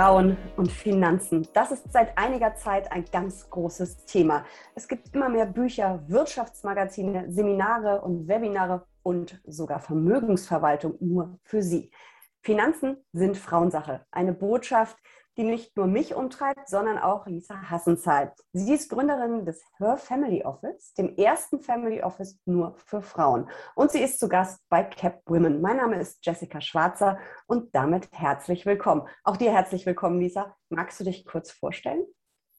Frauen und Finanzen. Das ist seit einiger Zeit ein ganz großes Thema. Es gibt immer mehr Bücher, Wirtschaftsmagazine, Seminare und Webinare und sogar Vermögensverwaltung nur für Sie. Finanzen sind Frauensache. Eine Botschaft, die nicht nur mich umtreibt, sondern auch Lisa Hassenzeit. Sie ist Gründerin des Her Family Office, dem ersten Family Office nur für Frauen. Und sie ist zu Gast bei Cap Women. Mein Name ist Jessica Schwarzer und damit herzlich willkommen. Auch dir herzlich willkommen, Lisa. Magst du dich kurz vorstellen?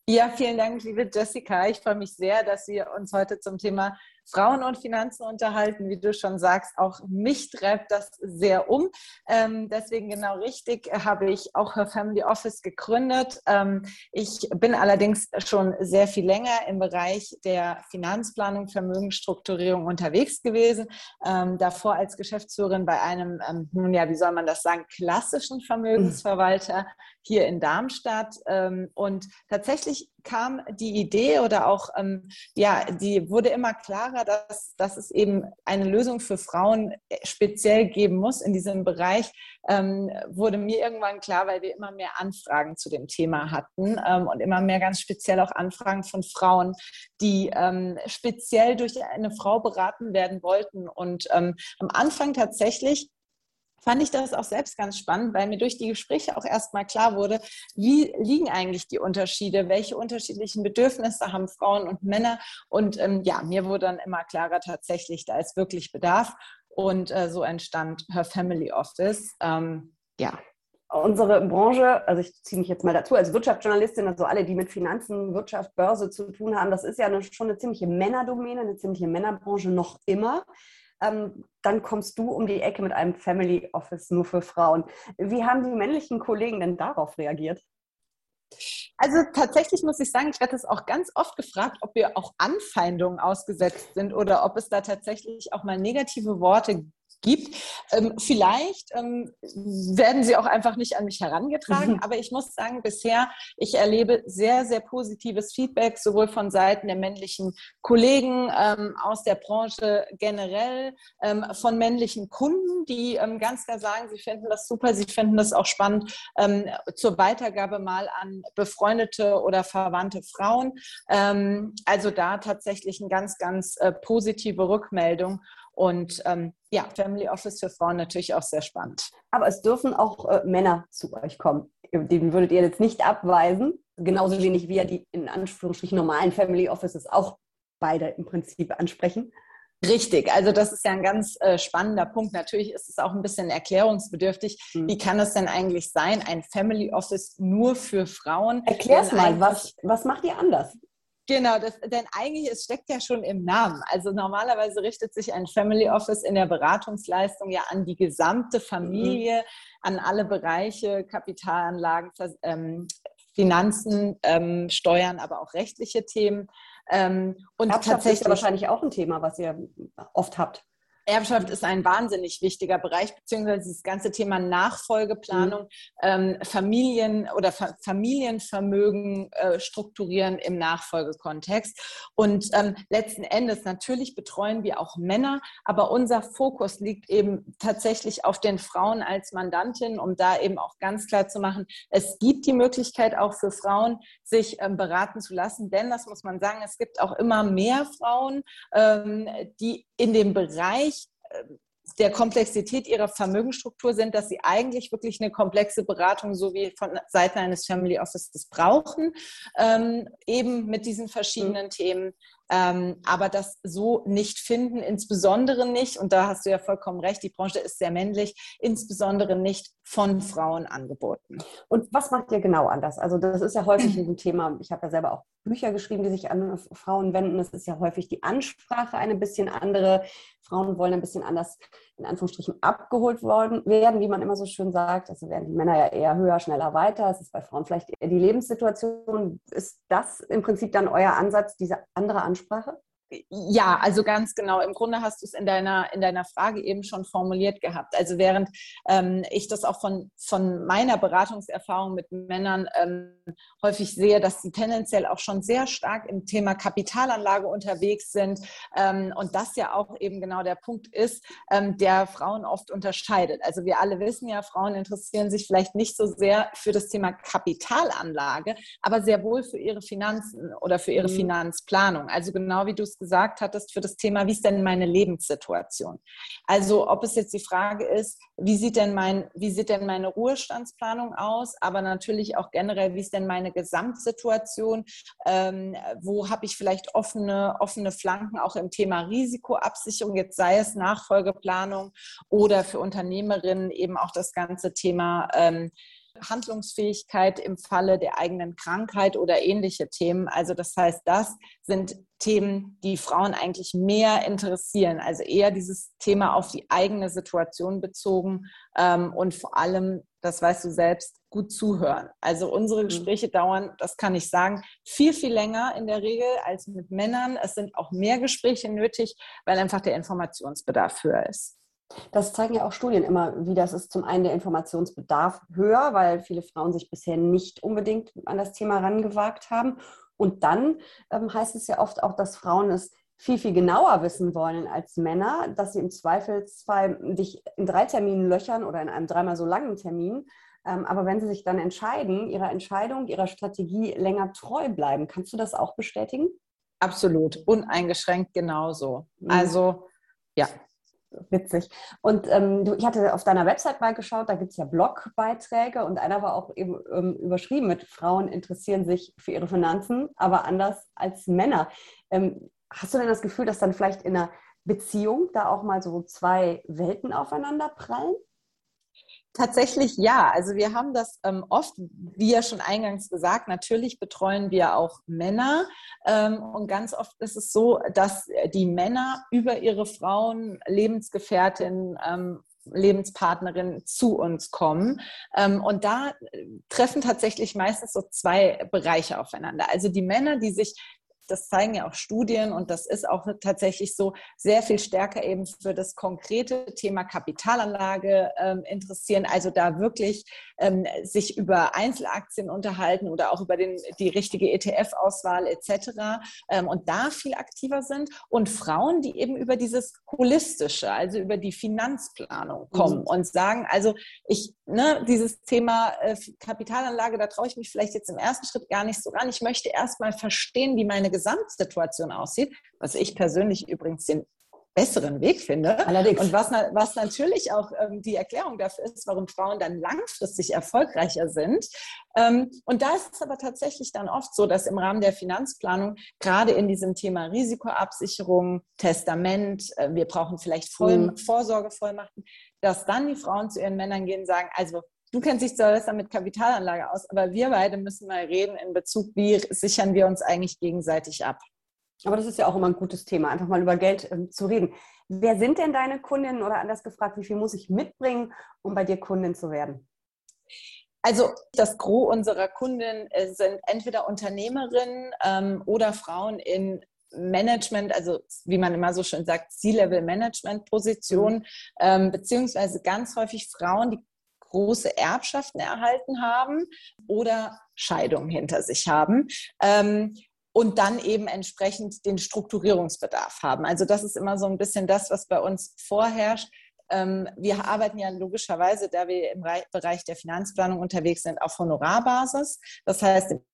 Ja, vielen Dank, liebe Jessica. Ich freue mich sehr, dass wir uns heute zum Thema Frauen und Finanzen unterhalten. Wie du schon sagst, auch mich treibt das sehr um. Ähm, deswegen genau richtig habe ich auch Her Family Office gegründet. Ähm, ich bin allerdings schon sehr viel länger im Bereich der Finanzplanung, Vermögensstrukturierung unterwegs gewesen. Ähm, davor als Geschäftsführerin bei einem, ähm, nun ja, wie soll man das sagen, klassischen Vermögensverwalter hier in Darmstadt. Ähm, und tatsächlich kam die Idee oder auch, ähm, ja, die wurde immer klarer, dass, dass es eben eine Lösung für Frauen äh, speziell geben muss in diesem Bereich, ähm, wurde mir irgendwann klar, weil wir immer mehr Anfragen zu dem Thema hatten ähm, und immer mehr ganz speziell auch Anfragen von Frauen, die ähm, speziell durch eine Frau beraten werden wollten. Und ähm, am Anfang tatsächlich fand ich das auch selbst ganz spannend, weil mir durch die Gespräche auch erstmal klar wurde, wie liegen eigentlich die Unterschiede, welche unterschiedlichen Bedürfnisse haben Frauen und Männer. Und ähm, ja, mir wurde dann immer klarer tatsächlich, da ist wirklich Bedarf. Und äh, so entstand Her Family Office. Ähm, ja, unsere Branche, also ich ziehe mich jetzt mal dazu, als Wirtschaftsjournalistin, also alle, die mit Finanzen, Wirtschaft, Börse zu tun haben, das ist ja eine, schon eine ziemliche Männerdomäne, eine ziemliche Männerbranche noch immer ähm, dann kommst du um die Ecke mit einem Family Office nur für Frauen. Wie haben die männlichen Kollegen denn darauf reagiert? Also tatsächlich muss ich sagen, ich werde das auch ganz oft gefragt, ob wir auch Anfeindungen ausgesetzt sind oder ob es da tatsächlich auch mal negative Worte gibt. Ähm, vielleicht ähm, werden sie auch einfach nicht an mich herangetragen, mhm. aber ich muss sagen, bisher, ich erlebe sehr, sehr positives Feedback, sowohl von Seiten der männlichen Kollegen ähm, aus der Branche generell, ähm, von männlichen Kunden, die ähm, ganz klar sagen, sie finden das super, sie finden das auch spannend ähm, zur Weitergabe mal an befreundete oder verwandte Frauen. also da tatsächlich eine ganz, ganz äh, positive Rückmeldung. Und ähm, ja, Family Office für Frauen natürlich auch sehr spannend. Aber es dürfen auch äh, Männer zu euch kommen. Den würdet ihr jetzt nicht abweisen. Genauso wenig wie ja die in Anführungsstrichen normalen Family Offices auch beide im Prinzip ansprechen. Richtig, also das ist ja ein ganz äh, spannender Punkt. Natürlich ist es auch ein bisschen erklärungsbedürftig. Mhm. Wie kann es denn eigentlich sein, ein Family Office nur für Frauen? Erklär's mal, was, was macht ihr anders? Genau, das, denn eigentlich, es steckt ja schon im Namen. Also normalerweise richtet sich ein Family Office in der Beratungsleistung ja an die gesamte Familie, mhm. an alle Bereiche, Kapitalanlagen, ähm, Finanzen, ähm, Steuern, aber auch rechtliche Themen. Ähm, und Erbschaft tatsächlich ist ja wahrscheinlich auch ein Thema, was ihr oft habt. Erbschaft ist ein wahnsinnig wichtiger Bereich, beziehungsweise das ganze Thema Nachfolgeplanung, mhm. ähm, Familien oder Fa Familienvermögen äh, strukturieren im Nachfolgekontext. Und ähm, letzten Endes, natürlich betreuen wir auch Männer, aber unser Fokus liegt eben tatsächlich auf den Frauen als Mandantin, um da eben auch ganz klar zu machen, es gibt die Möglichkeit auch für Frauen, sich ähm, beraten zu lassen, denn das muss man sagen, es gibt auch immer mehr Frauen, ähm, die in dem Bereich der Komplexität ihrer Vermögensstruktur sind, dass sie eigentlich wirklich eine komplexe Beratung so wie von Seiten eines Family Offices brauchen, ähm, eben mit diesen verschiedenen mhm. Themen, ähm, aber das so nicht finden, insbesondere nicht, und da hast du ja vollkommen recht, die Branche ist sehr männlich, insbesondere nicht von Frauen angeboten. Und was macht ihr genau anders? Also das ist ja häufig ein Thema, ich habe ja selber auch Bücher geschrieben, die sich an Frauen wenden. Es ist ja häufig die Ansprache eine bisschen andere. Frauen wollen ein bisschen anders, in Anführungsstrichen, abgeholt worden, werden, wie man immer so schön sagt. Also werden die Männer ja eher höher, schneller, weiter. Es ist bei Frauen vielleicht eher die Lebenssituation. Ist das im Prinzip dann euer Ansatz, diese andere Ansprache? Ja, also ganz genau. Im Grunde hast du es in deiner, in deiner Frage eben schon formuliert gehabt. Also während ähm, ich das auch von, von meiner Beratungserfahrung mit Männern ähm, häufig sehe, dass sie tendenziell auch schon sehr stark im Thema Kapitalanlage unterwegs sind ähm, und das ja auch eben genau der Punkt ist, ähm, der Frauen oft unterscheidet. Also wir alle wissen ja, Frauen interessieren sich vielleicht nicht so sehr für das Thema Kapitalanlage, aber sehr wohl für ihre Finanzen oder für ihre mhm. Finanzplanung. Also genau wie du es gesagt hattest, für das Thema, wie ist denn meine Lebenssituation? Also ob es jetzt die Frage ist, wie sieht denn, mein, wie sieht denn meine Ruhestandsplanung aus, aber natürlich auch generell, wie ist denn meine Gesamtsituation? Ähm, wo habe ich vielleicht offene, offene Flanken auch im Thema Risikoabsicherung, jetzt sei es Nachfolgeplanung oder für Unternehmerinnen eben auch das ganze Thema ähm, Handlungsfähigkeit im Falle der eigenen Krankheit oder ähnliche Themen. Also das heißt, das sind Themen, die Frauen eigentlich mehr interessieren. Also eher dieses Thema auf die eigene Situation bezogen ähm, und vor allem, das weißt du selbst, gut zuhören. Also unsere mhm. Gespräche dauern, das kann ich sagen, viel, viel länger in der Regel als mit Männern. Es sind auch mehr Gespräche nötig, weil einfach der Informationsbedarf höher ist. Das zeigen ja auch Studien immer wieder. Es ist zum einen der Informationsbedarf höher, weil viele Frauen sich bisher nicht unbedingt an das Thema rangewagt haben. Und dann ähm, heißt es ja oft auch, dass Frauen es viel, viel genauer wissen wollen als Männer, dass sie im Zweifelsfall dich in drei Terminen löchern oder in einem dreimal so langen Termin. Ähm, aber wenn sie sich dann entscheiden, ihrer Entscheidung, ihrer Strategie länger treu bleiben, kannst du das auch bestätigen? Absolut, uneingeschränkt genauso. Mhm. Also ja, Witzig. Und ähm, du, ich hatte auf deiner Website mal geschaut, da gibt es ja Blogbeiträge und einer war auch eben ähm, überschrieben mit Frauen interessieren sich für ihre Finanzen, aber anders als Männer. Ähm, hast du denn das Gefühl, dass dann vielleicht in einer Beziehung da auch mal so zwei Welten aufeinander prallen? Tatsächlich ja. Also wir haben das ähm, oft, wie ja schon eingangs gesagt, natürlich betreuen wir auch Männer. Ähm, und ganz oft ist es so, dass die Männer über ihre Frauen, Lebensgefährtin, ähm, Lebenspartnerin zu uns kommen. Ähm, und da treffen tatsächlich meistens so zwei Bereiche aufeinander. Also die Männer, die sich das zeigen ja auch Studien und das ist auch tatsächlich so, sehr viel stärker eben für das konkrete Thema Kapitalanlage ähm, interessieren. Also da wirklich ähm, sich über Einzelaktien unterhalten oder auch über den, die richtige ETF-Auswahl etc. Ähm, und da viel aktiver sind. Und Frauen, die eben über dieses Holistische, also über die Finanzplanung kommen mhm. und sagen, also ich, ne, dieses Thema äh, Kapitalanlage, da traue ich mich vielleicht jetzt im ersten Schritt gar nicht so ran. Ich möchte erst mal verstehen, wie meine Gesamtsituation aussieht, was ich persönlich übrigens den besseren Weg finde. Allerdings. Und was, was natürlich auch ähm, die Erklärung dafür ist, warum Frauen dann langfristig erfolgreicher sind. Ähm, und da ist es aber tatsächlich dann oft so, dass im Rahmen der Finanzplanung, gerade in diesem Thema Risikoabsicherung, Testament, äh, wir brauchen vielleicht Voll mhm. Vorsorgevollmachten, dass dann die Frauen zu ihren Männern gehen und sagen, also du kennst dich zwar besser mit Kapitalanlage aus, aber wir beide müssen mal reden in Bezug, wie sichern wir uns eigentlich gegenseitig ab. Aber das ist ja auch immer ein gutes Thema, einfach mal über Geld ähm, zu reden. Wer sind denn deine Kundinnen oder anders gefragt, wie viel muss ich mitbringen, um bei dir Kundin zu werden? Also das Gros unserer Kunden äh, sind entweder Unternehmerinnen ähm, oder Frauen in Management, also wie man immer so schön sagt, C-Level-Management-Positionen, mhm. ähm, beziehungsweise ganz häufig Frauen, die große Erbschaften erhalten haben oder Scheidungen hinter sich haben. Ähm, und dann eben entsprechend den Strukturierungsbedarf haben. Also das ist immer so ein bisschen das, was bei uns vorherrscht. Ähm, wir arbeiten ja logischerweise, da wir im Bereich der Finanzplanung unterwegs sind, auf Honorarbasis. Das heißt, im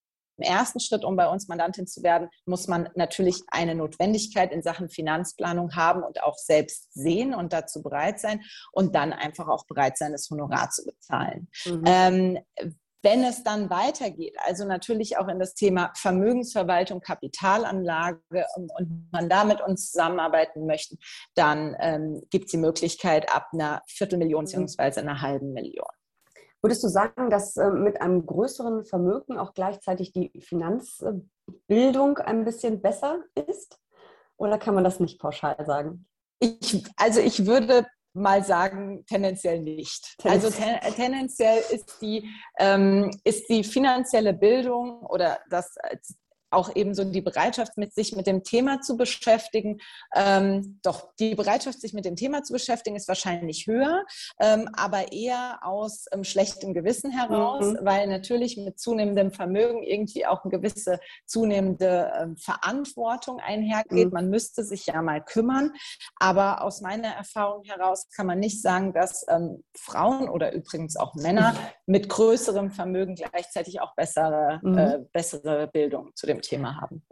ersten Schritt, um bei uns Mandantin zu werden, muss man natürlich eine Notwendigkeit in Sachen Finanzplanung haben und auch selbst sehen und dazu bereit sein und dann einfach auch bereit sein, das Honorar zu bezahlen. Mhm. Ähm, wenn es dann weitergeht, also natürlich auch in das Thema Vermögensverwaltung, Kapitalanlage und, und man da mit uns zusammenarbeiten möchte, dann ähm, gibt es die Möglichkeit ab einer Viertelmillion mhm. bzw. einer halben Million. Würdest du sagen, dass äh, mit einem größeren Vermögen auch gleichzeitig die Finanzbildung ein bisschen besser ist? Oder kann man das nicht pauschal sagen? Ich, also ich würde mal sagen, tendenziell nicht. Also ten, tendenziell ist die, ähm, ist die finanzielle Bildung oder das auch eben so die Bereitschaft, mit sich mit dem Thema zu beschäftigen. Ähm, doch die Bereitschaft, sich mit dem Thema zu beschäftigen, ist wahrscheinlich höher, ähm, aber eher aus ähm, schlechtem Gewissen heraus, mhm. weil natürlich mit zunehmendem Vermögen irgendwie auch eine gewisse zunehmende ähm, Verantwortung einhergeht. Mhm. Man müsste sich ja mal kümmern, aber aus meiner Erfahrung heraus kann man nicht sagen, dass ähm, Frauen oder übrigens auch Männer mit größerem Vermögen gleichzeitig auch bessere, mhm. äh, bessere Bildung zu dem dem Thema haben.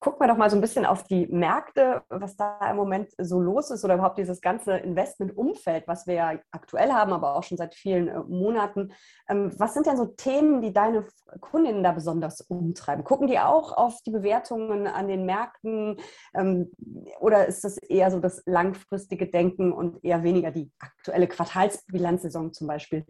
Gucken wir doch mal so ein bisschen auf die Märkte, was da im Moment so los ist oder überhaupt dieses ganze Investmentumfeld, was wir ja aktuell haben, aber auch schon seit vielen äh, Monaten. Ähm, was sind denn so Themen, die deine Kundinnen da besonders umtreiben? Gucken die auch auf die Bewertungen an den Märkten ähm, oder ist das eher so das langfristige Denken und eher weniger die aktuelle Quartalsbilanzsaison zum Beispiel?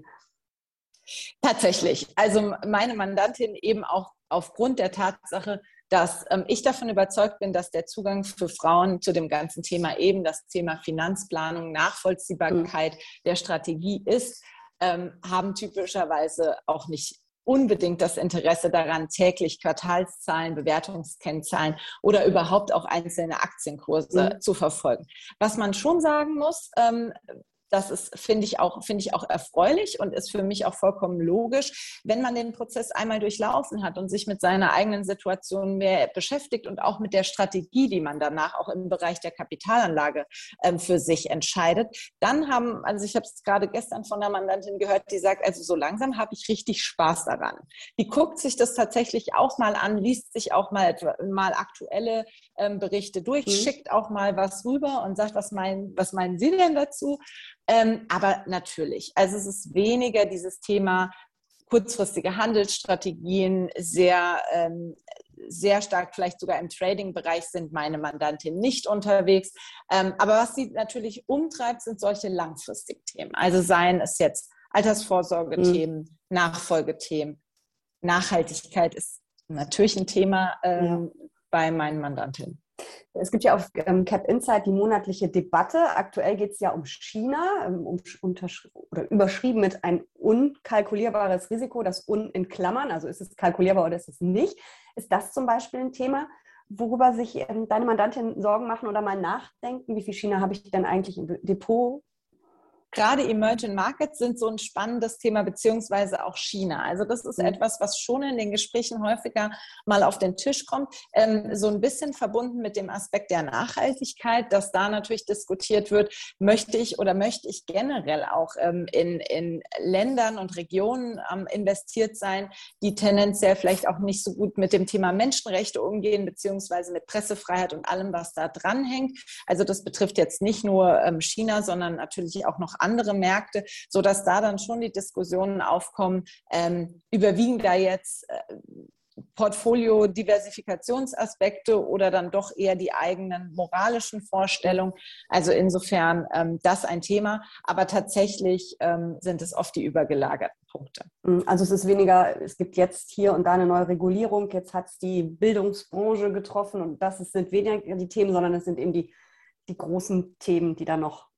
Tatsächlich. Also meine Mandantin eben auch aufgrund der Tatsache, dass ähm, ich davon überzeugt bin, dass der Zugang für Frauen zu dem ganzen Thema eben das Thema Finanzplanung, Nachvollziehbarkeit mhm. der Strategie ist, ähm, haben typischerweise auch nicht unbedingt das Interesse daran, täglich Quartalszahlen, Bewertungskennzahlen oder überhaupt auch einzelne Aktienkurse mhm. zu verfolgen. Was man schon sagen muss, ähm, das ist, finde ich, auch, finde ich auch erfreulich und ist für mich auch vollkommen logisch, wenn man den Prozess einmal durchlaufen hat und sich mit seiner eigenen Situation mehr beschäftigt und auch mit der Strategie, die man danach auch im Bereich der Kapitalanlage ähm, für sich entscheidet. Dann haben, also ich habe es gerade gestern von einer Mandantin gehört, die sagt, also so langsam habe ich richtig Spaß daran. Die guckt sich das tatsächlich auch mal an, liest sich auch mal, mal aktuelle ähm, Berichte durch, mhm. schickt auch mal was rüber und sagt, was, mein, was meinen Sie denn dazu? Ähm, aber natürlich, also es ist weniger dieses Thema kurzfristige Handelsstrategien, sehr, ähm, sehr stark vielleicht sogar im Trading-Bereich sind meine Mandantinnen nicht unterwegs. Ähm, aber was sie natürlich umtreibt, sind solche langfristigen Themen. Also seien es jetzt Altersvorsorgethemen, mhm. Nachfolgethemen. Nachhaltigkeit ist natürlich ein Thema ähm, ja. bei meinen Mandantinnen. Es gibt ja auf ähm, Cap Insight die monatliche Debatte. Aktuell geht es ja um China, ähm, um, oder überschrieben mit ein unkalkulierbares Risiko, das Un in Klammern, also ist es kalkulierbar oder ist es nicht. Ist das zum Beispiel ein Thema, worüber sich ähm, deine Mandantin Sorgen machen oder mal nachdenken? Wie viel China habe ich denn eigentlich im Depot? Gerade Emerging Markets sind so ein spannendes Thema, beziehungsweise auch China. Also das ist mhm. etwas, was schon in den Gesprächen häufiger mal auf den Tisch kommt. Ähm, so ein bisschen verbunden mit dem Aspekt der Nachhaltigkeit, dass da natürlich diskutiert wird, möchte ich oder möchte ich generell auch ähm, in, in Ländern und Regionen ähm, investiert sein, die tendenziell vielleicht auch nicht so gut mit dem Thema Menschenrechte umgehen, beziehungsweise mit Pressefreiheit und allem, was da dranhängt. Also das betrifft jetzt nicht nur ähm, China, sondern natürlich auch noch andere Märkte, sodass da dann schon die Diskussionen aufkommen, ähm, überwiegen da jetzt äh, Portfolio-Diversifikationsaspekte oder dann doch eher die eigenen moralischen Vorstellungen. Also insofern ähm, das ein Thema, aber tatsächlich ähm, sind es oft die übergelagerten Punkte. Mm, also es ist weniger, es gibt jetzt hier und da eine neue Regulierung, jetzt hat es die Bildungsbranche getroffen und das sind weniger die Themen, sondern es sind eben die, die großen Themen, die da noch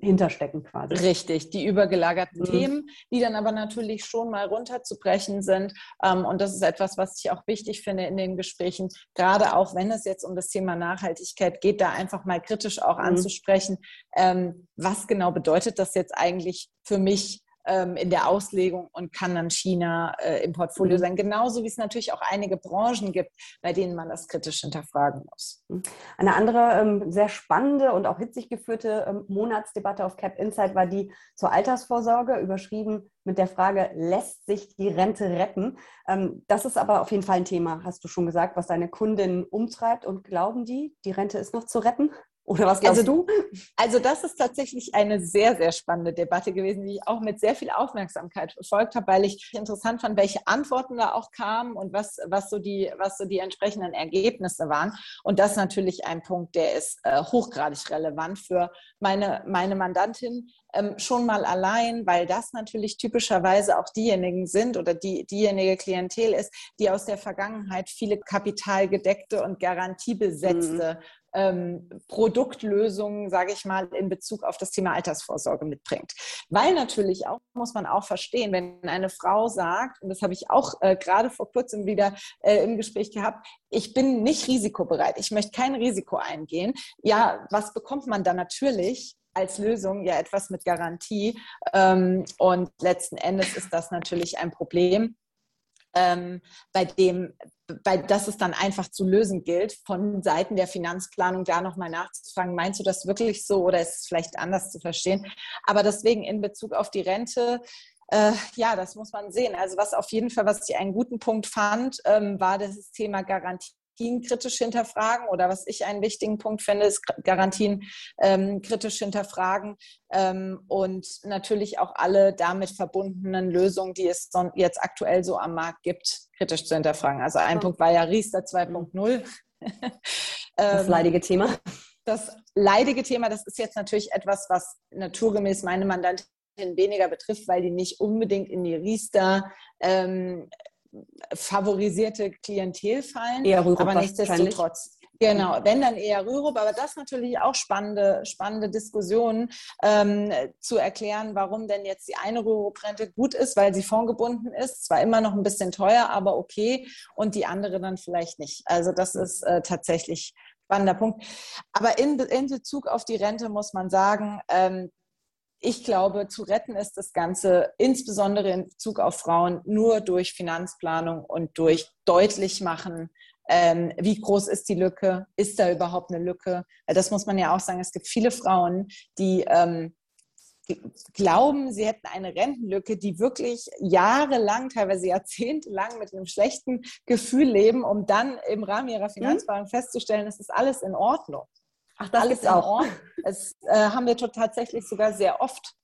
hinterstecken quasi. Richtig, die übergelagerten mhm. Themen, die dann aber natürlich schon mal runterzubrechen sind. Ähm, und das ist etwas, was ich auch wichtig finde in den Gesprächen, gerade auch wenn es jetzt um das Thema Nachhaltigkeit geht, da einfach mal kritisch auch mhm. anzusprechen, ähm, was genau bedeutet das jetzt eigentlich für mich ähm, in der Auslegung und kann dann China äh, im Portfolio mhm. sein. Genauso wie es natürlich auch einige Branchen gibt, bei denen man das kritisch hinterfragen muss. Mhm. Eine andere ähm, sehr spannende und auch hitzig geführte ähm, Monatsdebatte auf Cap Insight war die zur Altersvorsorge, überschrieben mit der Frage, lässt sich die Rente retten? Ähm, das ist aber auf jeden Fall ein Thema, hast du schon gesagt, was deine Kundinnen umtreibt und glauben die, die Rente ist noch zu retten? Oder was glaubst also, du? Also das ist tatsächlich eine sehr, sehr spannende Debatte gewesen, die ich auch mit sehr viel Aufmerksamkeit verfolgt habe, weil ich interessant fand, welche Antworten da auch kamen und was, was, so, die, was so die entsprechenden Ergebnisse waren. Und das ist natürlich ein Punkt, der ist äh, hochgradig relevant für meine, meine Mandantin, ähm, schon mal allein, weil das natürlich typischerweise auch diejenigen sind oder die, diejenige Klientel ist, die aus der Vergangenheit viele kapitalgedeckte und garantiebesetzte mhm ähm, Produktlösungen, sage ich mal, in Bezug auf das Thema Altersvorsorge mitbringt. Weil natürlich auch, muss man auch verstehen, wenn eine Frau sagt, und das habe ich auch äh, gerade vor kurzem wieder äh, im Gespräch gehabt, ich bin nicht risikobereit, ich möchte kein Risiko eingehen. Ja, was bekommt man dann natürlich? als Lösung ja etwas mit Garantie. Ähm, und letzten Endes ist das natürlich ein Problem, ähm, bei dem, bei das es dann einfach zu lösen gilt, von Seiten der Finanzplanung da nochmal nachzufragen, meinst du das wirklich so oder ist es vielleicht anders zu verstehen? Aber deswegen in Bezug auf die Rente, äh, ja, das muss man sehen. Also was auf jeden Fall, was ich einen guten Punkt fand, ähm, war das Thema Garantie Garantien kritisch hinterfragen oder was ich einen wichtigen Punkt finde, ist Garantien ähm, kritisch hinterfragen ähm, und natürlich auch alle damit verbundenen Lösungen, die es jetzt aktuell so am Markt gibt, kritisch zu hinterfragen. Also ein ja. Punkt war ja Riester 2.0. das ähm, leidige Thema. Das leidige Thema, das ist jetzt natürlich etwas, was naturgemäß meine Mandantin weniger betrifft, weil die nicht unbedingt in die Riester ähm, favorisierte Klientel fallen. Eher Rürup aber nichtsdestotrotz. Genau, wenn dann eher Rürup, aber das natürlich auch spannende, spannende Diskussionen ähm, zu erklären, warum denn jetzt die eine Rürup-Rente gut ist, weil sie fondgebunden ist, zwar immer noch ein bisschen teuer, aber okay, und die andere dann vielleicht nicht. Also das ist äh, tatsächlich spannender Punkt. Aber in, in Bezug auf die Rente muss man sagen, ähm, ich glaube, zu retten ist das Ganze insbesondere in Bezug auf Frauen nur durch Finanzplanung und durch deutlich machen, ähm, wie groß ist die Lücke, ist da überhaupt eine Lücke? Das muss man ja auch sagen, es gibt viele Frauen, die ähm, glauben, sie hätten eine Rentenlücke, die wirklich jahrelang, teilweise jahrzehntelang mit einem schlechten Gefühl leben, um dann im Rahmen ihrer mhm. Finanzplanung festzustellen, es ist alles in Ordnung. Ach, das alles auch. Es äh, haben wir tatsächlich sogar sehr oft.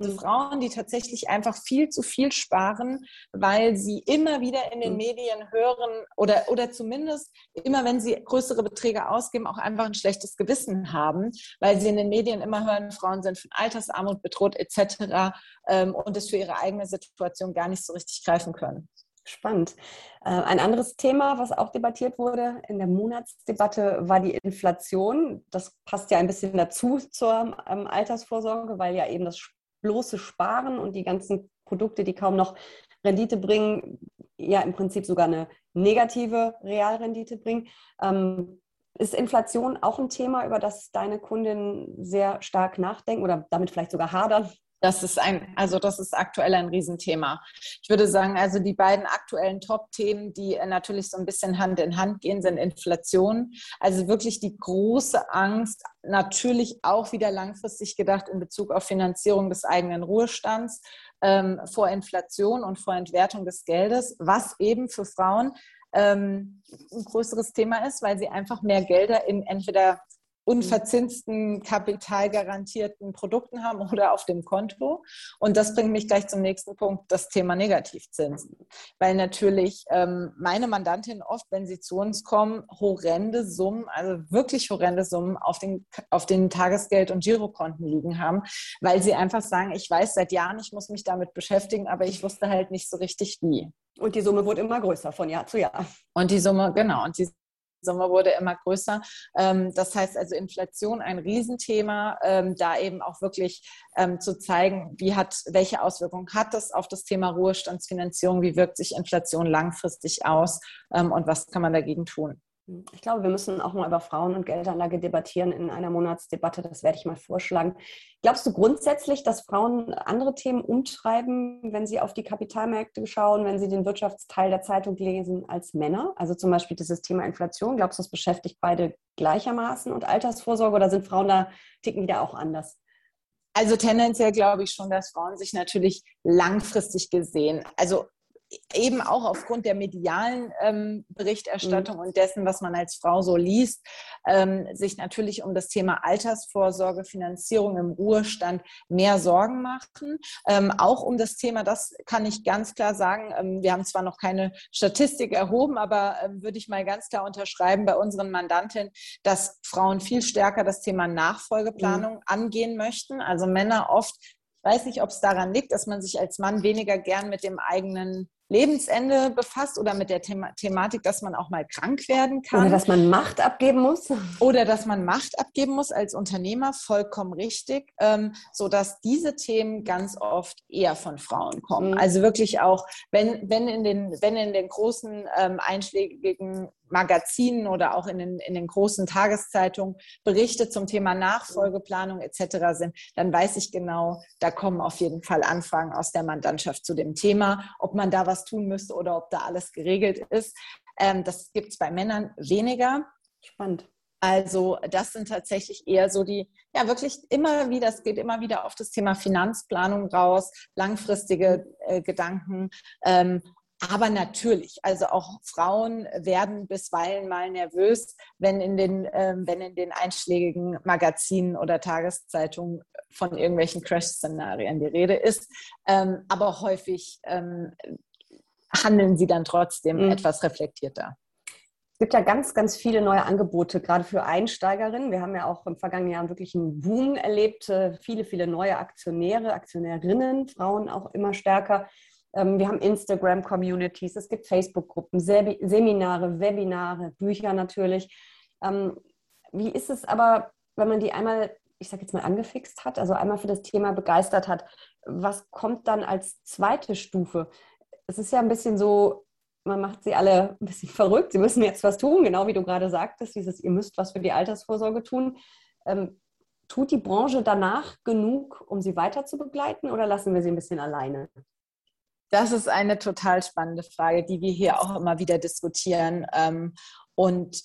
Also Frauen, die tatsächlich einfach viel zu viel sparen, weil sie immer wieder in den mhm. Medien hören oder, oder zumindest immer, wenn sie größere Beträge ausgeben, auch einfach ein schlechtes Gewissen haben, weil sie in den Medien immer hören, Frauen sind von Altersarmut bedroht etc. Ähm, und es für ihre eigene Situation gar nicht so richtig greifen können. Spannend. Äh, ein anderes Thema, was auch debattiert wurde in der Monatsdebatte, war die Inflation. Das passt ja ein bisschen dazu zur ähm, Altersvorsorge, weil ja eben das bloße Sparen und die ganzen Produkte, die kaum noch Rendite bringen, ja im Prinzip sogar eine negative Realrendite bringen. Ähm, ist Inflation auch ein Thema, über das deine Kundinnen sehr stark nachdenken oder damit vielleicht sogar hadern? Das ist ein, also das ist aktuell ein Riesenthema. Ich würde sagen, also die beiden aktuellen Top-Themen, die natürlich so ein bisschen Hand in Hand gehen, sind Inflation. Also wirklich die große Angst, natürlich auch wieder langfristig gedacht in Bezug auf Finanzierung des eigenen Ruhestands ähm, vor Inflation und vor Entwertung des Geldes, was eben für Frauen ähm, ein größeres Thema ist, weil sie einfach mehr Gelder in entweder unverzinsten, kapitalgarantierten Produkten haben oder auf dem Konto. Und das bringt mich gleich zum nächsten Punkt, das Thema Negativzinsen. Weil natürlich ähm, meine Mandantinnen oft, wenn sie zu uns kommen, horrende Summen, also wirklich horrende Summen auf den, auf den Tagesgeld- und Girokonten liegen haben, weil sie einfach sagen, ich weiß seit Jahren, ich muss mich damit beschäftigen, aber ich wusste halt nicht so richtig wie. Und die Summe wurde immer größer von Jahr zu Jahr. Und die Summe, genau, und die Sommer wurde immer größer. Ähm, das heißt also Inflation ein Riesenthema, ähm, da eben auch wirklich ähm, zu zeigen, wie hat, welche Auswirkungen hat das auf das Thema Ruhestandsfinanzierung, wie wirkt sich Inflation langfristig aus und was kann man dagegen tun. Ich glaube, wir müssen auch mal über Frauen und Geldanlage debattieren in einer Monatsdebatte. Das werde ich mal vorschlagen. Glaubst du grundsätzlich, dass Frauen andere Themen umtreiben, wenn sie auf die Kapitalmärkte schauen, wenn sie den Wirtschaftsteil der Zeitung lesen, als Männer? Also zum Beispiel dieses Thema Inflation. Glaubst du, das beschäftigt beide gleichermaßen und Altersvorsorge oder sind Frauen da ticken wieder auch anders? Also tendenziell glaube ich schon, dass Frauen sich natürlich langfristig gesehen, also eben auch aufgrund der medialen ähm, Berichterstattung mhm. und dessen, was man als Frau so liest, ähm, sich natürlich um das Thema Altersvorsorge, Finanzierung im Ruhestand mehr Sorgen machen. Ähm, auch um das Thema, das kann ich ganz klar sagen, ähm, wir haben zwar noch keine Statistik erhoben, aber ähm, würde ich mal ganz klar unterschreiben bei unseren Mandantinnen, dass Frauen viel stärker das Thema Nachfolgeplanung mhm. angehen möchten. Also Männer oft ich weiß nicht, ob es daran liegt, dass man sich als Mann weniger gern mit dem eigenen Lebensende befasst oder mit der Thema Thematik, dass man auch mal krank werden kann. Oder dass man Macht abgeben muss. Oder dass man Macht abgeben muss als Unternehmer, vollkommen richtig, ähm, sodass diese Themen ganz oft eher von Frauen kommen. Mhm. Also wirklich auch, wenn, wenn, in, den, wenn in den großen ähm, einschlägigen Magazinen oder auch in den, in den großen Tageszeitungen Berichte zum Thema Nachfolgeplanung etc. sind, dann weiß ich genau, da kommen auf jeden Fall Anfragen aus der Mandantschaft zu dem Thema, ob man da was tun müsste oder ob da alles geregelt ist. Ähm, das gibt es bei Männern weniger. Spannend. Also das sind tatsächlich eher so die, ja wirklich immer wieder, es geht immer wieder auf das Thema Finanzplanung raus, langfristige äh, Gedanken, ähm, aber natürlich, also auch Frauen werden bisweilen mal nervös, wenn in den, äh, wenn in den einschlägigen Magazinen oder Tageszeitungen von irgendwelchen Crash-Szenarien die Rede ist. Ähm, aber häufig ähm, handeln sie dann trotzdem mhm. etwas reflektierter. Es gibt ja ganz, ganz viele neue Angebote, gerade für Einsteigerinnen. Wir haben ja auch im vergangenen Jahr wirklich einen Boom erlebt. Äh, viele, viele neue Aktionäre, Aktionärinnen, Frauen auch immer stärker. Ähm, wir haben Instagram-Communities, es gibt Facebook-Gruppen, Seminare, Webinare, Bücher natürlich. Ähm, wie ist es aber, wenn man die einmal, ich sage jetzt mal, angefixt hat, also einmal für das Thema begeistert hat? Was kommt dann als zweite Stufe? Es ist ja ein bisschen so, man macht sie alle ein bisschen verrückt. Sie müssen jetzt was tun, genau wie du gerade sagtest, dieses, ihr müsst was für die Altersvorsorge tun. Ähm, tut die Branche danach genug, um sie weiter zu begleiten oder lassen wir sie ein bisschen alleine? Das ist eine total spannende Frage, die wir hier auch immer wieder diskutieren. Ähm, und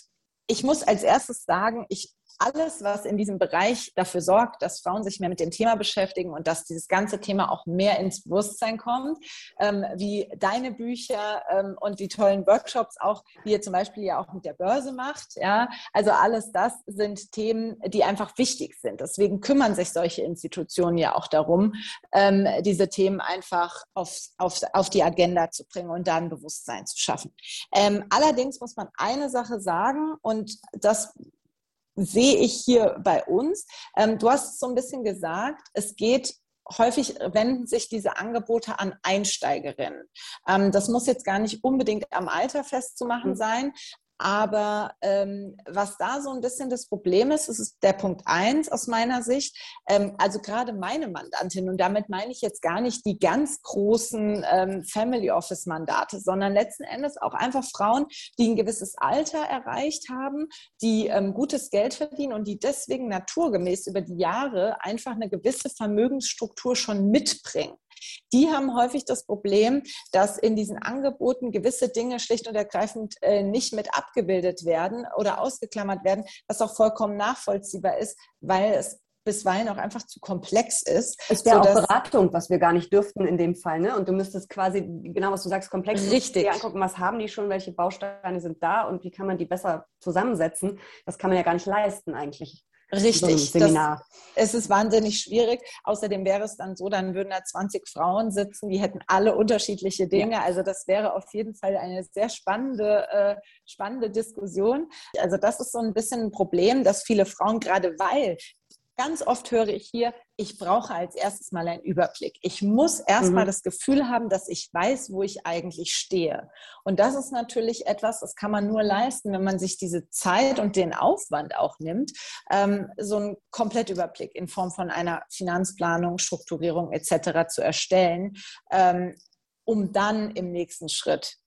ich muss als erstes sagen, ich alles, was in diesem Bereich dafür sorgt, dass Frauen sich mehr mit dem Thema beschäftigen und dass dieses ganze Thema auch mehr ins Bewusstsein kommt, ähm, wie deine Bücher ähm, und die tollen Workshops auch, wie ihr zum Beispiel ja auch mit der Börse macht. Ja, also alles das sind Themen, die einfach wichtig sind. Deswegen kümmern sich solche Institutionen ja auch darum, ähm, diese Themen einfach auf, auf, auf die Agenda zu bringen und da ein Bewusstsein zu schaffen. Ähm, allerdings muss man eine Sache sagen und das sehe ich hier bei uns. Ähm, du hast so ein bisschen gesagt, es geht häufig wenden sich diese Angebote an Einsteigerinnen. Ähm, das muss jetzt gar nicht unbedingt am Alter festzumachen mhm. sein, aber ähm, was da so ein bisschen das Problem ist, das ist der Punkt eins aus meiner Sicht. Ähm, also gerade meine Mandantin, und damit meine ich jetzt gar nicht die ganz großen ähm, Family Office Mandate, sondern letzten Endes auch einfach Frauen, die ein gewisses Alter erreicht haben, die ähm, gutes Geld verdienen und die deswegen naturgemäß über die Jahre einfach eine gewisse Vermögensstruktur schon mitbringen. Die haben häufig das Problem, dass in diesen Angeboten gewisse Dinge schlicht und ergreifend äh, nicht mit abgebildet werden oder ausgeklammert werden, was auch vollkommen nachvollziehbar ist, weil es bisweilen auch einfach zu komplex ist. Es wäre auch Beratung, was wir gar nicht dürften in dem Fall. Ne? Und du müsstest quasi, genau was du sagst, komplex Richtig. angucken, was haben die schon, welche Bausteine sind da und wie kann man die besser zusammensetzen. Das kann man ja gar nicht leisten eigentlich. Richtig. So das, es ist wahnsinnig schwierig. Außerdem wäre es dann so, dann würden da 20 Frauen sitzen, die hätten alle unterschiedliche Dinge. Ja. Also das wäre auf jeden Fall eine sehr spannende, äh, spannende Diskussion. Also das ist so ein bisschen ein Problem, dass viele Frauen, gerade weil Ganz oft höre ich hier, ich brauche als erstes mal einen Überblick. Ich muss erst mhm. mal das Gefühl haben, dass ich weiß, wo ich eigentlich stehe. Und das ist natürlich etwas, das kann man nur leisten, wenn man sich diese Zeit und den Aufwand auch nimmt, ähm, so einen Komplettüberblick in Form von einer Finanzplanung, Strukturierung etc. zu erstellen, ähm, um dann im nächsten Schritt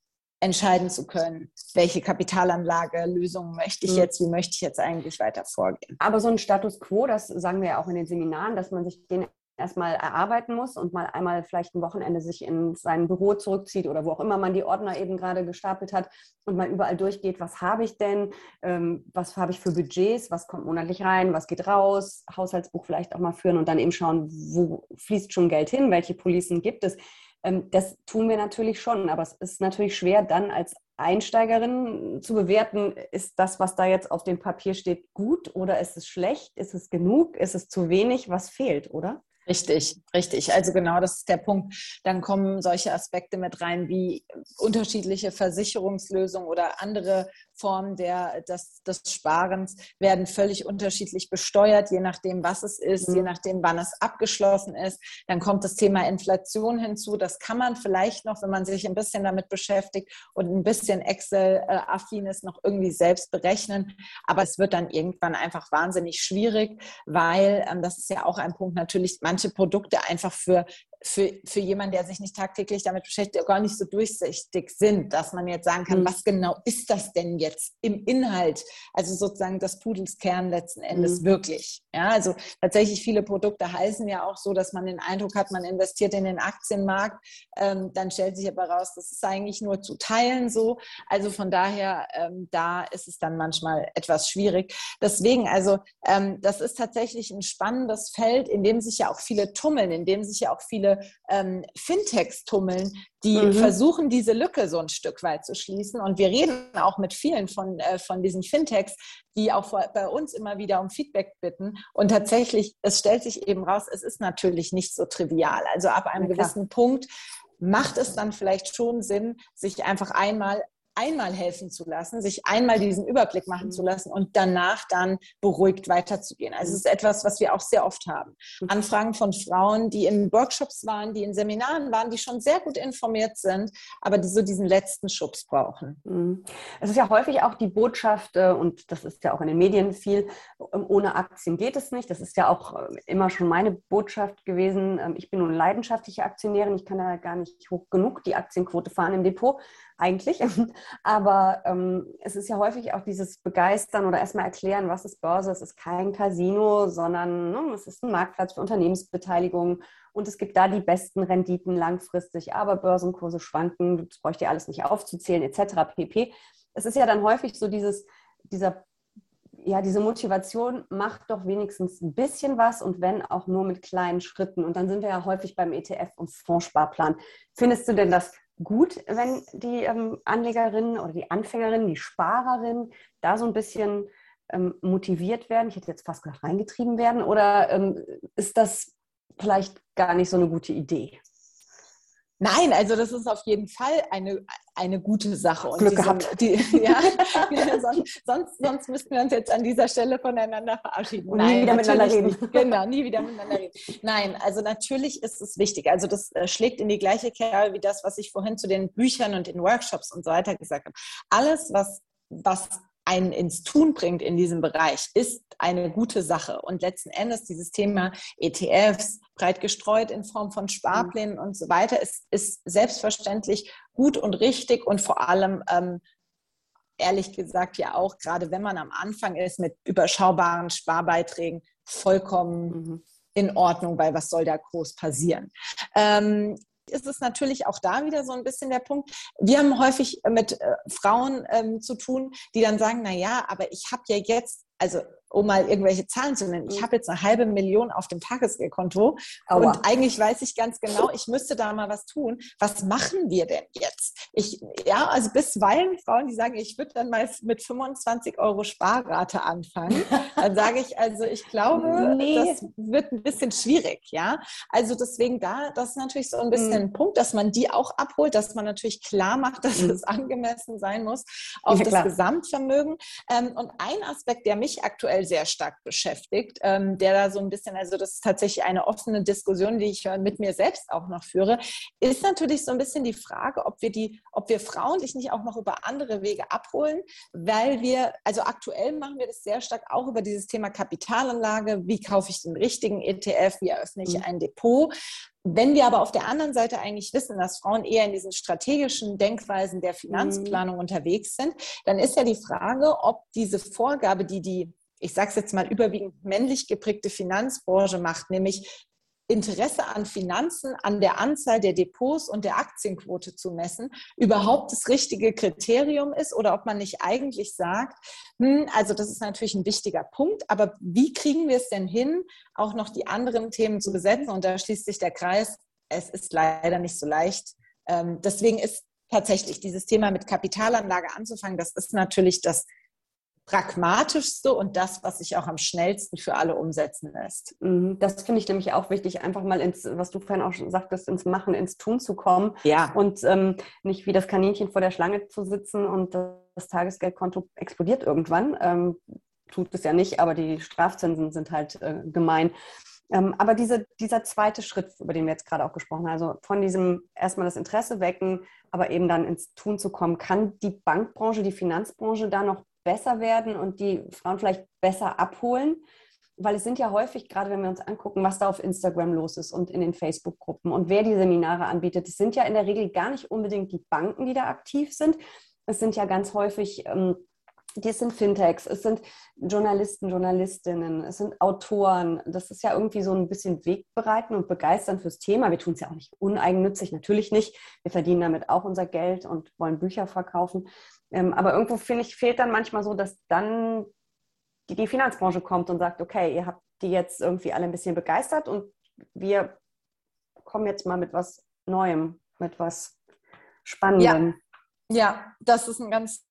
entscheiden zu können, welche Kapitalanlage, Lösungen möchte ich mhm. jetzt, wie möchte ich jetzt eigentlich weiter vorgehen. Aber so ein Status quo, das sagen wir ja auch in den Seminaren, dass man sich den erstmal erarbeiten muss und mal einmal vielleicht ein Wochenende sich in sein Büro zurückzieht oder wo auch immer man die Ordner eben gerade gestapelt hat und mal überall durchgeht, was habe ich denn, ähm, was habe ich für Budgets, was kommt monatlich rein, was geht raus, Haushaltsbuch vielleicht auch mal führen und dann eben schauen, wo fließt schon Geld hin, welche Policen gibt es. Ähm, das tun wir natürlich schon, aber es ist natürlich schwer, dann als Einsteigerin zu bewerten, ist das, was da jetzt auf dem Papier steht, gut oder ist es schlecht? Ist es genug? Ist es zu wenig? Was fehlt, oder? Richtig, richtig. Also genau das ist der Punkt. Dann kommen solche Aspekte mit rein wie unterschiedliche Versicherungslösungen oder andere Formen der, des, des Sparens werden völlig unterschiedlich besteuert, je nachdem, was es ist, mhm. je nachdem, wann es abgeschlossen ist. Dann kommt das Thema Inflation hinzu. Das kann man vielleicht noch, wenn man sich ein bisschen damit beschäftigt und ein bisschen Excel-affin ist, noch irgendwie selbst berechnen. Aber es wird dann irgendwann einfach wahnsinnig schwierig, weil ähm, das ist ja auch ein Punkt natürlich, manche Produkte einfach für für, für jemanden, der sich nicht tagtäglich damit beschäftigt, gar nicht so durchsichtig sind, dass man jetzt sagen kann, mhm. was genau ist das denn jetzt im Inhalt? Also sozusagen das Pudelskern letzten Endes mhm. wirklich. Ja, also tatsächlich viele Produkte heißen ja auch so, dass man den Eindruck hat, man investiert in den Aktienmarkt. Ähm, dann stellt sich aber raus, das ist eigentlich nur zu teilen so. Also von daher, ähm, da ist es dann manchmal etwas schwierig. Deswegen, also ähm, das ist tatsächlich ein spannendes Feld, in dem sich ja auch viele tummeln, in dem sich ja auch viele ähm, Fintechs tummeln, die mhm. versuchen, diese Lücke so ein Stück weit zu schließen. Und wir reden auch mit vielen von, äh, von diesen Fintechs, die auch vor, bei uns immer wieder um Feedback bitten. Und tatsächlich, es stellt sich eben raus, es ist natürlich nicht so trivial. Also ab einem ja, gewissen Punkt macht es dann vielleicht schon Sinn, sich einfach einmal einmal helfen zu lassen, sich einmal diesen Überblick machen mhm. zu lassen und danach dann beruhigt weiterzugehen. Also es ist etwas, was wir auch sehr oft haben. Mhm. Anfragen von Frauen, die in Workshops waren, die in Seminaren waren, die schon sehr gut informiert sind, aber die so diesen letzten Schubs brauchen. Mhm. Es ist ja häufig auch die Botschaft, äh, und das ist ja auch in den Medien viel, ähm, ohne Aktien geht es nicht. Das ist ja auch äh, immer schon meine Botschaft gewesen. Ähm, ich bin nun leidenschaftliche Aktionärin. Ich kann da gar nicht hoch genug die Aktienquote fahren im Depot eigentlich. Aber ähm, es ist ja häufig auch dieses Begeistern oder erstmal erklären, was ist Börse. Es ist kein Casino, sondern ne, es ist ein Marktplatz für Unternehmensbeteiligung und es gibt da die besten Renditen langfristig, aber Börsenkurse schwanken, das bräuchte ihr alles nicht aufzuzählen, etc. pp. Es ist ja dann häufig so dieses, dieser ja, diese Motivation macht doch wenigstens ein bisschen was und wenn auch nur mit kleinen Schritten. Und dann sind wir ja häufig beim ETF und Fondssparplan. Findest du denn das gut, wenn die ähm, Anlegerinnen oder die Anfängerinnen, die Sparerinnen da so ein bisschen ähm, motiviert werden? Ich hätte jetzt fast gesagt, reingetrieben werden. Oder ähm, ist das vielleicht gar nicht so eine gute Idee? Nein, also das ist auf jeden Fall eine, eine gute Sache. Und Glück diese, gehabt. Die, ja, sonst, sonst, sonst müssten wir uns jetzt an dieser Stelle voneinander verabschieden. Und Nein, nie wieder miteinander reden. Nicht. Genau, nie wieder miteinander reden. Nein, also natürlich ist es wichtig. Also das äh, schlägt in die gleiche Kerbe wie das, was ich vorhin zu den Büchern und den Workshops und so weiter gesagt habe. Alles, was, was einen ins Tun bringt in diesem Bereich, ist eine gute Sache. Und letzten Endes dieses Thema ETFs, breit gestreut in Form von Sparplänen und so weiter, ist, ist selbstverständlich gut und richtig und vor allem ähm, ehrlich gesagt ja auch, gerade wenn man am Anfang ist mit überschaubaren Sparbeiträgen, vollkommen mhm. in Ordnung, weil was soll da groß passieren? Ähm, ist es natürlich auch da wieder so ein bisschen der Punkt. Wir haben häufig mit äh, Frauen ähm, zu tun, die dann sagen, na ja, aber ich habe ja jetzt, also um mal irgendwelche Zahlen zu nennen. Ich mhm. habe jetzt eine halbe Million auf dem Tagesgeldkonto und eigentlich weiß ich ganz genau, ich müsste da mal was tun. Was machen wir denn jetzt? Ich, ja, also bisweilen Frauen, die sagen, ich würde dann mal mit 25 Euro Sparrate anfangen. Dann sage ich, also ich glaube, nee. das wird ein bisschen schwierig, ja. Also deswegen da, das ist natürlich so ein bisschen mhm. ein Punkt, dass man die auch abholt, dass man natürlich klar macht, dass mhm. es angemessen sein muss auf ja, das. Gesamtvermögen. Ähm, und ein Aspekt, der mich aktuell aktuell sehr stark beschäftigt, ähm, der da so ein bisschen, also das ist tatsächlich eine offene Diskussion, die ich mit mir selbst auch noch führe, ist natürlich so ein bisschen die Frage, ob wir die, ob wir Frauen sich nicht auch noch über andere Wege abholen, weil wir, also aktuell machen wir das sehr stark auch über dieses Thema Kapitalanlage, wie kaufe ich den richtigen ETF, wie eröffne ich mhm. ein Depot. Wenn wir aber auf der anderen Seite eigentlich wissen, dass Frauen eher in diesen strategischen Denkweisen der Finanzplanung mhm. unterwegs sind, dann ist ja die Frage, ob diese Vorgabe, die die ich sage es jetzt mal, überwiegend männlich geprägte Finanzbranche macht, nämlich Interesse an Finanzen, an der Anzahl der Depots und der Aktienquote zu messen, überhaupt das richtige Kriterium ist oder ob man nicht eigentlich sagt, hm, also das ist natürlich ein wichtiger Punkt, aber wie kriegen wir es denn hin, auch noch die anderen Themen zu besetzen? Und da schließt sich der Kreis, es ist leider nicht so leicht. Ähm, deswegen ist tatsächlich dieses Thema mit Kapitalanlage anzufangen, das ist natürlich das pragmatischste und das, was sich auch am schnellsten für alle umsetzen lässt. Mhm. Das finde ich nämlich auch wichtig, einfach mal ins, was du vorhin auch schon sagtest, ins Machen, ins Tun zu kommen. Ja. Und ähm, nicht wie das Kaninchen vor der Schlange zu sitzen und das Tagesgeldkonto explodiert irgendwann. Ähm, tut es ja nicht, aber die Strafzinsen sind halt äh, gemein. Ähm, aber diese, dieser zweite Schritt, über den wir jetzt gerade auch gesprochen haben, also von diesem erstmal das Interesse wecken, aber eben dann ins Tun zu kommen, kann die Bankbranche, die Finanzbranche da noch besser werden und die Frauen vielleicht besser abholen? Weil es sind ja häufig, gerade wenn wir uns angucken, was da auf Instagram los ist und in den Facebook-Gruppen und wer die Seminare anbietet, es sind ja in der Regel gar nicht unbedingt die Banken, die da aktiv sind. Es sind ja ganz häufig ähm, das sind Fintechs, es sind Journalisten, Journalistinnen, es sind Autoren. Das ist ja irgendwie so ein bisschen wegbereiten und begeistern fürs Thema. Wir tun es ja auch nicht uneigennützig, natürlich nicht. Wir verdienen damit auch unser Geld und wollen Bücher verkaufen. Ähm, aber irgendwo, finde ich, fehlt dann manchmal so, dass dann die, die Finanzbranche kommt und sagt, okay, ihr habt die jetzt irgendwie alle ein bisschen begeistert und wir kommen jetzt mal mit was Neuem, mit was Spannendem. Ja, ja das ist ein ganz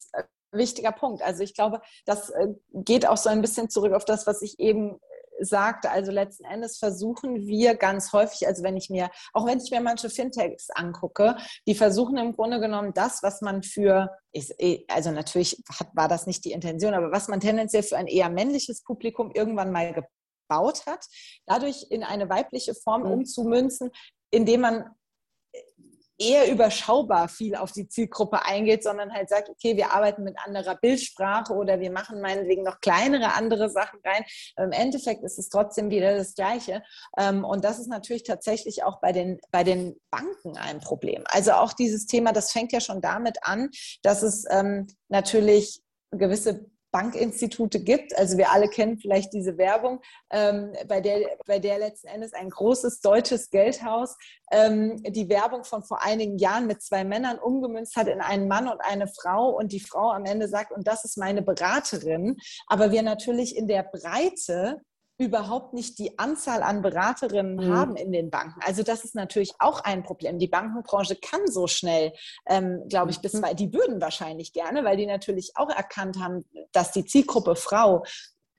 wichtiger Punkt. Also ich glaube, das äh, geht auch so ein bisschen zurück auf das, was ich eben äh, sagte. Also letzten Endes versuchen wir ganz häufig, also wenn ich mir, auch wenn ich mir manche Fintechs angucke, die versuchen im Grunde genommen das, was man für, eh, also natürlich war das nicht die Intention, aber was man tendenziell für ein eher männliches Publikum irgendwann mal gebaut hat, dadurch in eine weibliche Form mhm. umzumünzen, indem man eher überschaubar viel auf die Zielgruppe eingeht, sondern halt sagt, okay, wir arbeiten mit anderer Bildsprache oder wir machen meinetwegen noch kleinere andere Sachen rein. Im Endeffekt ist es trotzdem wieder das Gleiche. Ähm, und das ist natürlich tatsächlich auch bei den, bei den Banken ein Problem. Also auch dieses Thema, das fängt ja schon damit an, dass es ähm, natürlich gewisse Bankinstitute gibt. Also wir alle kennen vielleicht diese Werbung, ähm, bei, der, bei der letzten Endes ein großes deutsches Geldhaus ähm, die Werbung von vor einigen Jahren mit zwei Männern umgemünzt hat in einen Mann und eine Frau und die Frau am Ende sagt, und das ist meine Beraterin. Aber wir natürlich in der Breite überhaupt nicht die Anzahl an Beraterinnen mhm. haben in den Banken. Also das ist natürlich auch ein Problem. Die Bankenbranche kann so schnell, ähm, glaube ich, bis mhm. die würden wahrscheinlich gerne, weil die natürlich auch erkannt haben, dass die Zielgruppe Frau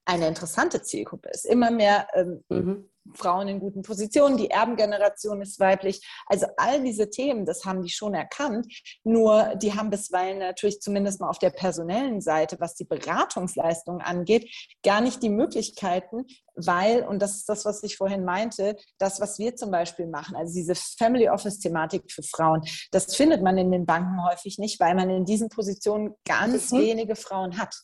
eine interessante Zielgruppe ist. Immer mehr ähm, mhm. Frauen in guten Positionen, die Erbengeneration ist weiblich. Also all diese Themen, das haben die schon erkannt. Nur die haben bisweilen natürlich zumindest mal auf der personellen Seite, was die Beratungsleistung angeht, gar nicht die Möglichkeiten, weil, und das ist das, was ich vorhin meinte, das, was wir zum Beispiel machen, also diese Family Office-Thematik für Frauen, das findet man in den Banken häufig nicht, weil man in diesen Positionen ganz mhm. wenige Frauen hat.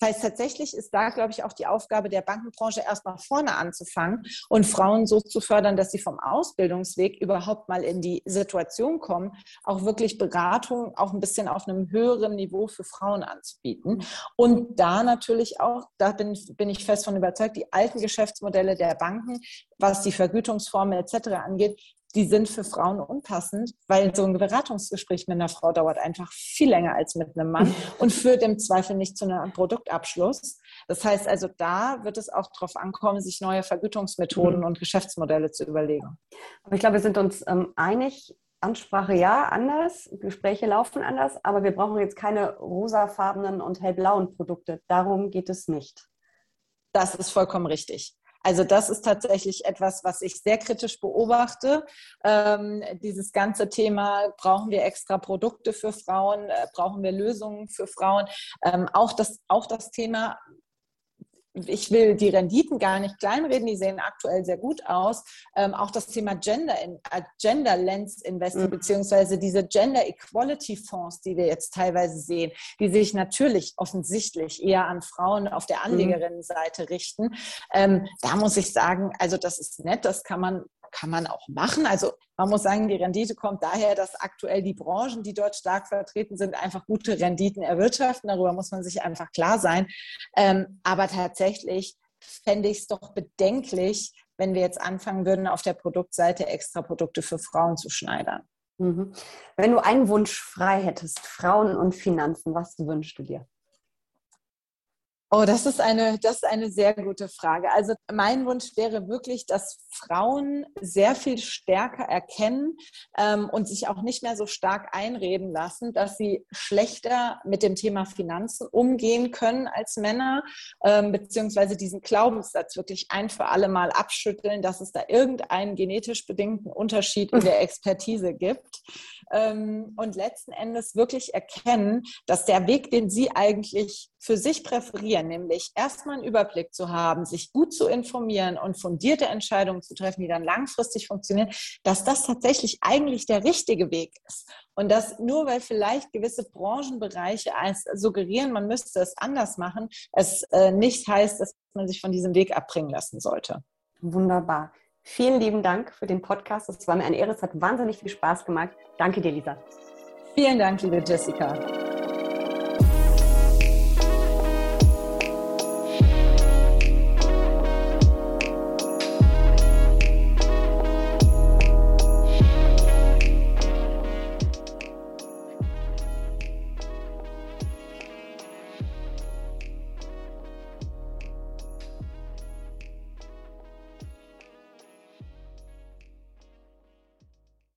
Das heißt, tatsächlich ist da, glaube ich, auch die Aufgabe der Bankenbranche, erstmal vorne anzufangen und Frauen so zu fördern, dass sie vom Ausbildungsweg überhaupt mal in die Situation kommen, auch wirklich Beratung auch ein bisschen auf einem höheren Niveau für Frauen anzubieten. Und da natürlich auch, da bin, bin ich fest von überzeugt, die alten Geschäftsmodelle der Banken, was die Vergütungsformen etc. angeht, die sind für Frauen unpassend, weil so ein Beratungsgespräch mit einer Frau dauert einfach viel länger als mit einem Mann und führt im Zweifel nicht zu einem Produktabschluss. Das heißt also, da wird es auch darauf ankommen, sich neue Vergütungsmethoden mhm. und Geschäftsmodelle zu überlegen. Aber ich glaube, wir sind uns ähm, einig, Ansprache ja, anders, Gespräche laufen anders, aber wir brauchen jetzt keine rosafarbenen und hellblauen Produkte. Darum geht es nicht. Das ist vollkommen richtig. Also das ist tatsächlich etwas, was ich sehr kritisch beobachte. Ähm, dieses ganze Thema, brauchen wir extra Produkte für Frauen, äh, brauchen wir Lösungen für Frauen. Ähm, auch, das, auch das Thema, ich will die Renditen gar nicht kleinreden, die sehen aktuell sehr gut aus. Ähm, auch das Thema Gender, in, äh, Gender Lens Investing, mhm. beziehungsweise diese Gender Equality Fonds, die wir jetzt teilweise sehen, die sich natürlich offensichtlich eher an Frauen auf der mhm. Anlegerinnenseite richten. Ähm, da muss ich sagen, also das ist nett, das kann man kann man auch machen. Also man muss sagen, die Rendite kommt daher, dass aktuell die Branchen, die dort stark vertreten sind, einfach gute Renditen erwirtschaften. Darüber muss man sich einfach klar sein. Ähm, aber tatsächlich fände ich es doch bedenklich, wenn wir jetzt anfangen würden, auf der Produktseite extra Produkte für Frauen zu schneidern. Mhm. Wenn du einen Wunsch frei hättest, Frauen und Finanzen, was wünschst du dir? Oh, das ist eine, das ist eine sehr gute Frage. Also mein Wunsch wäre wirklich, dass Frauen sehr viel stärker erkennen ähm, und sich auch nicht mehr so stark einreden lassen, dass sie schlechter mit dem Thema Finanzen umgehen können als Männer, ähm, beziehungsweise diesen Glaubenssatz wirklich ein für alle Mal abschütteln, dass es da irgendeinen genetisch bedingten Unterschied in der Expertise gibt. Ähm, und letzten Endes wirklich erkennen, dass der Weg, den sie eigentlich für sich präferieren, nämlich erstmal einen Überblick zu haben, sich gut zu informieren und fundierte Entscheidungen zu treffen, die dann langfristig funktionieren, dass das tatsächlich eigentlich der richtige Weg ist. Und dass nur weil vielleicht gewisse Branchenbereiche als suggerieren, man müsste es anders machen, es äh, nicht heißt, dass man sich von diesem Weg abbringen lassen sollte. Wunderbar. Vielen lieben Dank für den Podcast. Es war mir eine Ehre. Es hat wahnsinnig viel Spaß gemacht. Danke dir, Lisa. Vielen Dank, liebe Jessica.